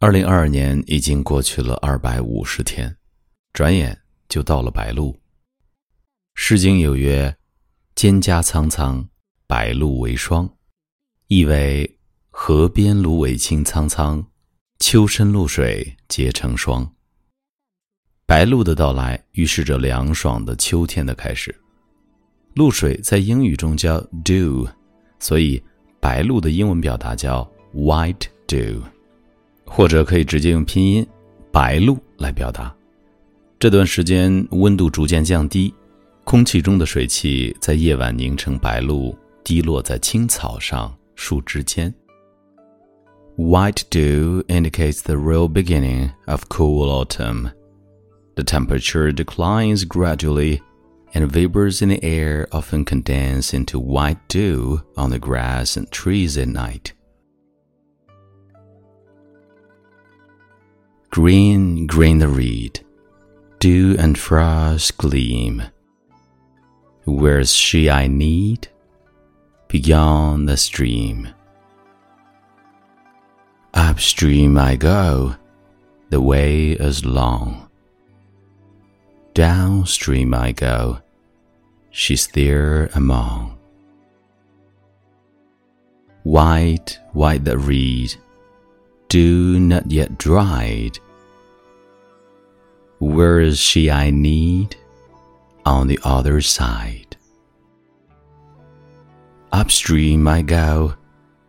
二零二二年已经过去了二百五十天，转眼就到了白露。《诗经》有曰：“蒹葭苍苍，白露为霜。”意为河边芦苇青苍苍，秋深露水结成霜。白露的到来预示着凉爽的秋天的开始。露水在英语中叫 dew，所以白露的英文表达叫 white dew。或者可以直接用拼音“白露”来表达。这段时间温度逐渐降低，空气中的水汽在夜晚凝成白露，滴落在青草上、树枝间。White dew indicates the real beginning of cool autumn. The temperature declines gradually, and vapors in the air often condense into white dew on the grass and trees at night. Green, green the reed, dew and frost gleam. Where's she I need? Beyond the stream. Upstream I go, the way is long. Downstream I go, she's there among. White, white the reed, dew not yet dried where is she I need? On the other side. Upstream I go,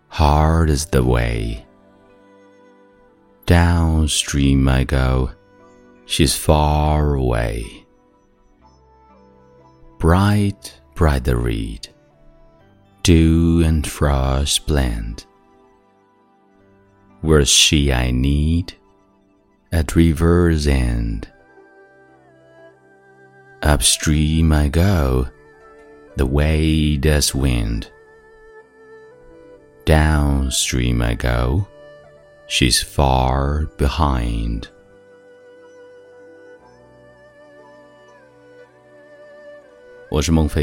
hard is the way. Downstream I go, she's far away. Bright, bright the reed, dew and frost blend. Where's she I need? At river's end. Upstream I go, the way does wind. Downstream I go, she's far behind.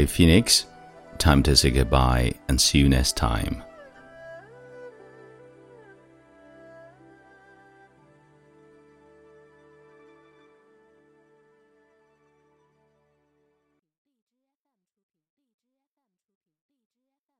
Phoenix. Time to say goodbye and see you next time.